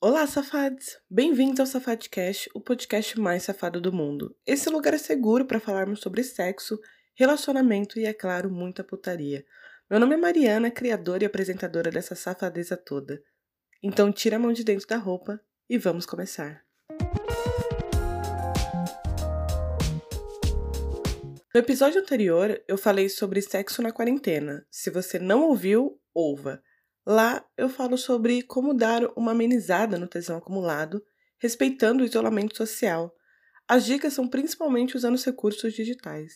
Olá, safados! Bem-vindos ao Safadcast, o podcast mais safado do mundo. Esse lugar é seguro para falarmos sobre sexo, relacionamento e, é claro, muita putaria. Meu nome é Mariana, criadora e apresentadora dessa safadeza toda. Então tira a mão de dentro da roupa e vamos começar. No episódio anterior, eu falei sobre sexo na quarentena. Se você não ouviu, ouva. Lá eu falo sobre como dar uma amenizada no tesão acumulado, respeitando o isolamento social. As dicas são principalmente usando os recursos digitais.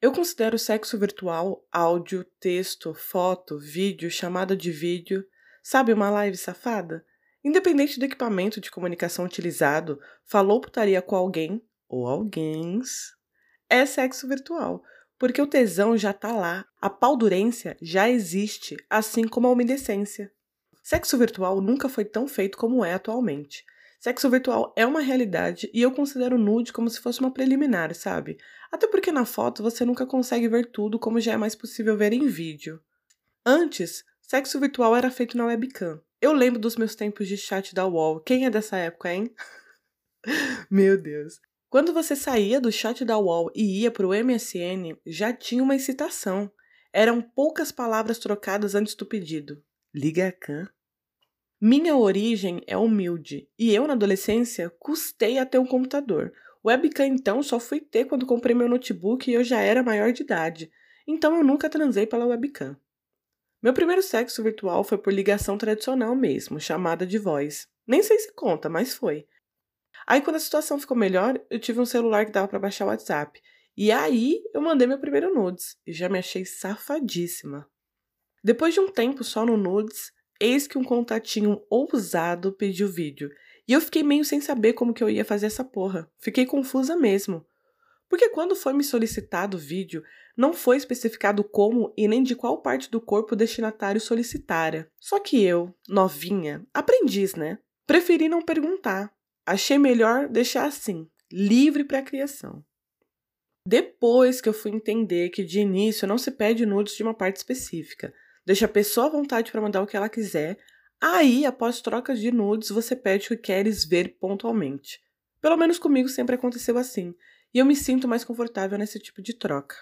Eu considero sexo virtual áudio, texto, foto, vídeo, chamada de vídeo, sabe uma live safada? Independente do equipamento de comunicação utilizado, falou putaria com alguém ou alguém, é sexo virtual, porque o tesão já tá lá, a paldurência já existe, assim como a umedecência. Sexo virtual nunca foi tão feito como é atualmente. Sexo virtual é uma realidade e eu considero nude como se fosse uma preliminar, sabe? Até porque na foto você nunca consegue ver tudo como já é mais possível ver em vídeo. Antes, sexo virtual era feito na webcam. Eu lembro dos meus tempos de chat da UOL. Quem é dessa época, hein? Meu Deus. Quando você saía do chat da UOL e ia para o MSN, já tinha uma excitação. Eram poucas palavras trocadas antes do pedido. Liga a can. Minha origem é humilde e eu, na adolescência, custei a ter um computador. Webcam, então, só fui ter quando comprei meu notebook e eu já era maior de idade. Então eu nunca transei pela webcam. Meu primeiro sexo virtual foi por ligação tradicional mesmo, chamada de voz. Nem sei se conta, mas foi. Aí, quando a situação ficou melhor, eu tive um celular que dava para baixar o WhatsApp. E aí eu mandei meu primeiro nudes e já me achei safadíssima. Depois de um tempo só no nudes, eis que um contatinho ousado pediu vídeo. E eu fiquei meio sem saber como que eu ia fazer essa porra. Fiquei confusa mesmo. Porque quando foi me solicitado o vídeo, não foi especificado como e nem de qual parte do corpo o destinatário solicitara. Só que eu, novinha, aprendiz, né? Preferi não perguntar Achei melhor deixar assim, livre para a criação. Depois que eu fui entender que de início não se pede nudes de uma parte específica, deixa a pessoa à vontade para mandar o que ela quiser, aí após trocas de nudes você pede o que queres ver pontualmente. Pelo menos comigo sempre aconteceu assim, e eu me sinto mais confortável nesse tipo de troca.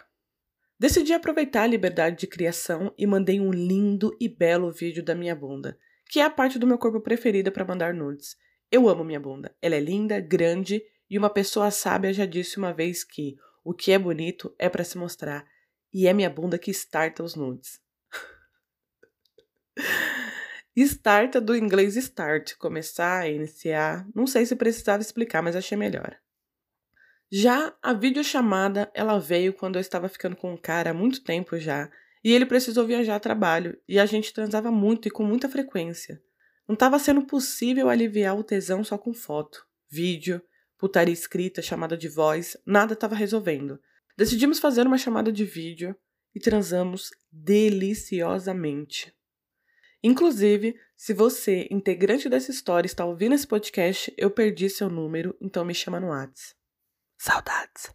Decidi aproveitar a liberdade de criação e mandei um lindo e belo vídeo da minha bunda, que é a parte do meu corpo preferida para mandar nudes. Eu amo minha bunda. Ela é linda, grande e uma pessoa sábia já disse uma vez que o que é bonito é para se mostrar e é minha bunda que starta os nudes. starta do inglês start, começar, iniciar. Não sei se precisava explicar, mas achei melhor. Já a videochamada, ela veio quando eu estava ficando com um cara há muito tempo já, e ele precisou viajar a trabalho, e a gente transava muito e com muita frequência. Não estava sendo possível aliviar o tesão só com foto, vídeo, putaria escrita, chamada de voz, nada estava resolvendo. Decidimos fazer uma chamada de vídeo e transamos deliciosamente. Inclusive, se você, integrante dessa história, está ouvindo esse podcast, eu perdi seu número, então me chama no WhatsApp. Saudades!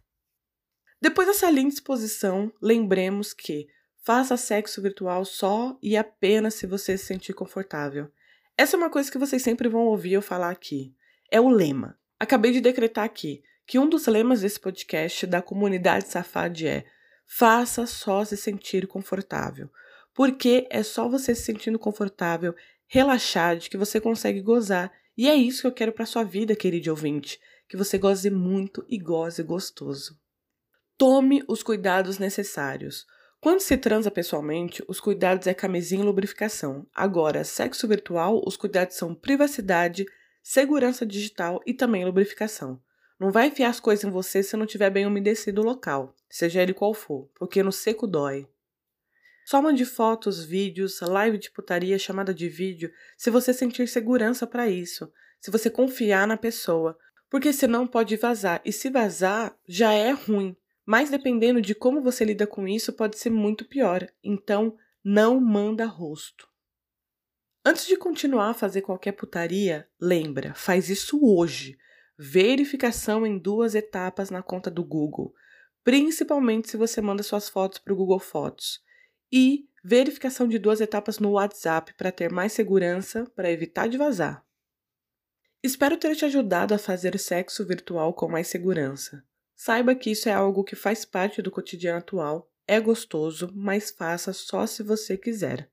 Depois dessa linda exposição, lembremos que faça sexo virtual só e apenas se você se sentir confortável. Essa é uma coisa que vocês sempre vão ouvir eu falar aqui. É o lema. Acabei de decretar aqui que um dos lemas desse podcast da comunidade Safade é: faça só se sentir confortável. Porque é só você se sentindo confortável, relaxado, que você consegue gozar. E é isso que eu quero para sua vida, querido ouvinte, que você goze muito e goze gostoso. Tome os cuidados necessários. Quando se transa pessoalmente, os cuidados é camisinha e lubrificação. Agora, sexo virtual, os cuidados são privacidade, segurança digital e também lubrificação. Não vai enfiar as coisas em você se não tiver bem umedecido o local, seja ele qual for, porque no seco dói. Só mande fotos, vídeos, live de putaria, chamada de vídeo, se você sentir segurança para isso, se você confiar na pessoa, porque senão pode vazar, e se vazar, já é ruim, mas dependendo de como você lida com isso, pode ser muito pior. Então, não manda rosto. Antes de continuar a fazer qualquer putaria, lembra, faz isso hoje. Verificação em duas etapas na conta do Google, principalmente se você manda suas fotos para o Google Fotos. E verificação de duas etapas no WhatsApp para ter mais segurança, para evitar de vazar. Espero ter te ajudado a fazer sexo virtual com mais segurança. Saiba que isso é algo que faz parte do cotidiano atual, é gostoso, mas faça só se você quiser.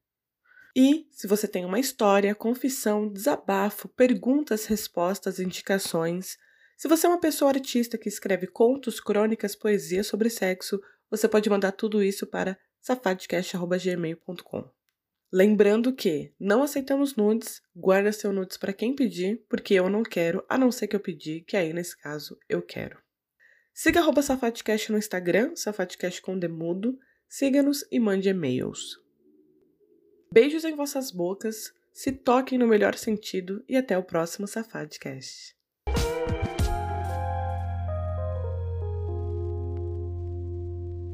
E, se você tem uma história, confissão, desabafo, perguntas, respostas, indicações, se você é uma pessoa artista que escreve contos, crônicas, poesia sobre sexo, você pode mandar tudo isso para safadcast.gmail.com. Lembrando que não aceitamos nudes, guarda seu nudes para quem pedir, porque eu não quero, a não ser que eu pedir, que aí nesse caso eu quero. Siga arroba Safadcast no Instagram, Safadcast com demudo, siga-nos e mande e-mails. Beijos em vossas bocas, se toquem no melhor sentido e até o próximo Safadcast.